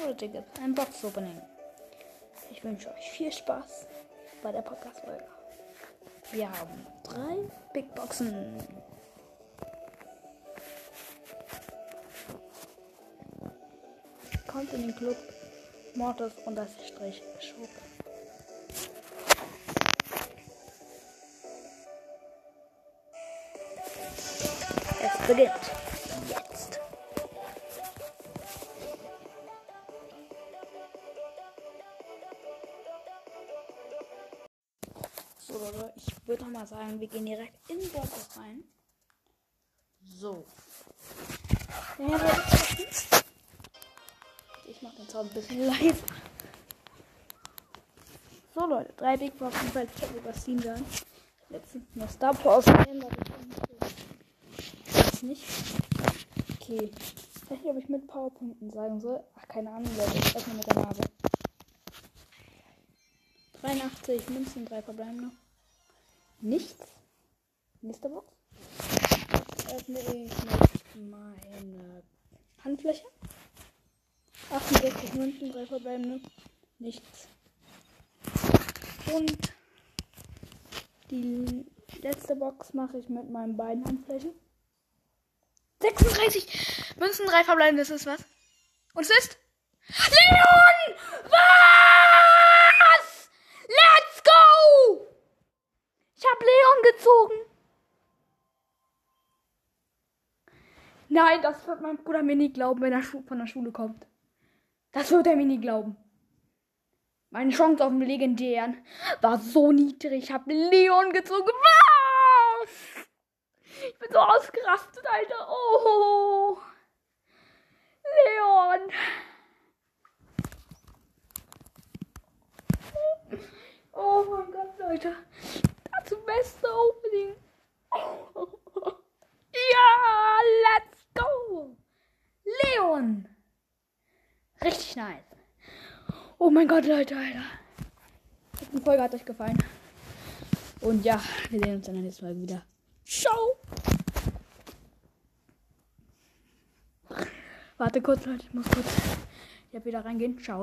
Heute gibt es ein Box-Opening. Ich wünsche euch viel Spaß bei der Podcast-Folge. Wir haben drei Big Boxen. Kommt in den Club Mortis und das Strich Schub. Es beginnt. So, ich würde mal sagen, wir gehen direkt in Box rein. So. Ich mache den Sound ein bisschen leiser. So, Leute, drei Big Boxen, falls ich über Steam sein. Letztens noch Star Wars gesehen, ich nicht. Okay. Ich weiß nicht, ob ich mit Powerpunkten sagen soll. Ach, keine Ahnung, Leute. Ich öffne mit der Nase. 83 Münzen, 3 verbleiben noch. Nichts. Nächste Box. Öffne ich mit meine Handfläche. 68 Münzen, 3 verbleibende. Nichts. Und die letzte Box mache ich mit meinen beiden Handflächen. 36 Münzen, 3 verbleibende, das ist was. Und es ist Leon! Was? Let's go! Ich habe Leon gezogen. Nein, das wird mein Bruder mir nie glauben, wenn er von der Schule kommt. Das wird er mir nie glauben. Meine Chance auf den legendären war so niedrig. Ich habe Leon gezogen. Was? Ich bin so ausgerastet, Alter. Oh. Leon. Oh mein Gott, Leute. Das beste Opening. Ja, let's go. Leon. Richtig nice. Oh mein Gott, Leute, Alter. Die Folge hat euch gefallen. Und ja, wir sehen uns dann nächsten Mal wieder. Ciao. Warte kurz, Leute, ich muss kurz hier wieder reingehen. Ciao.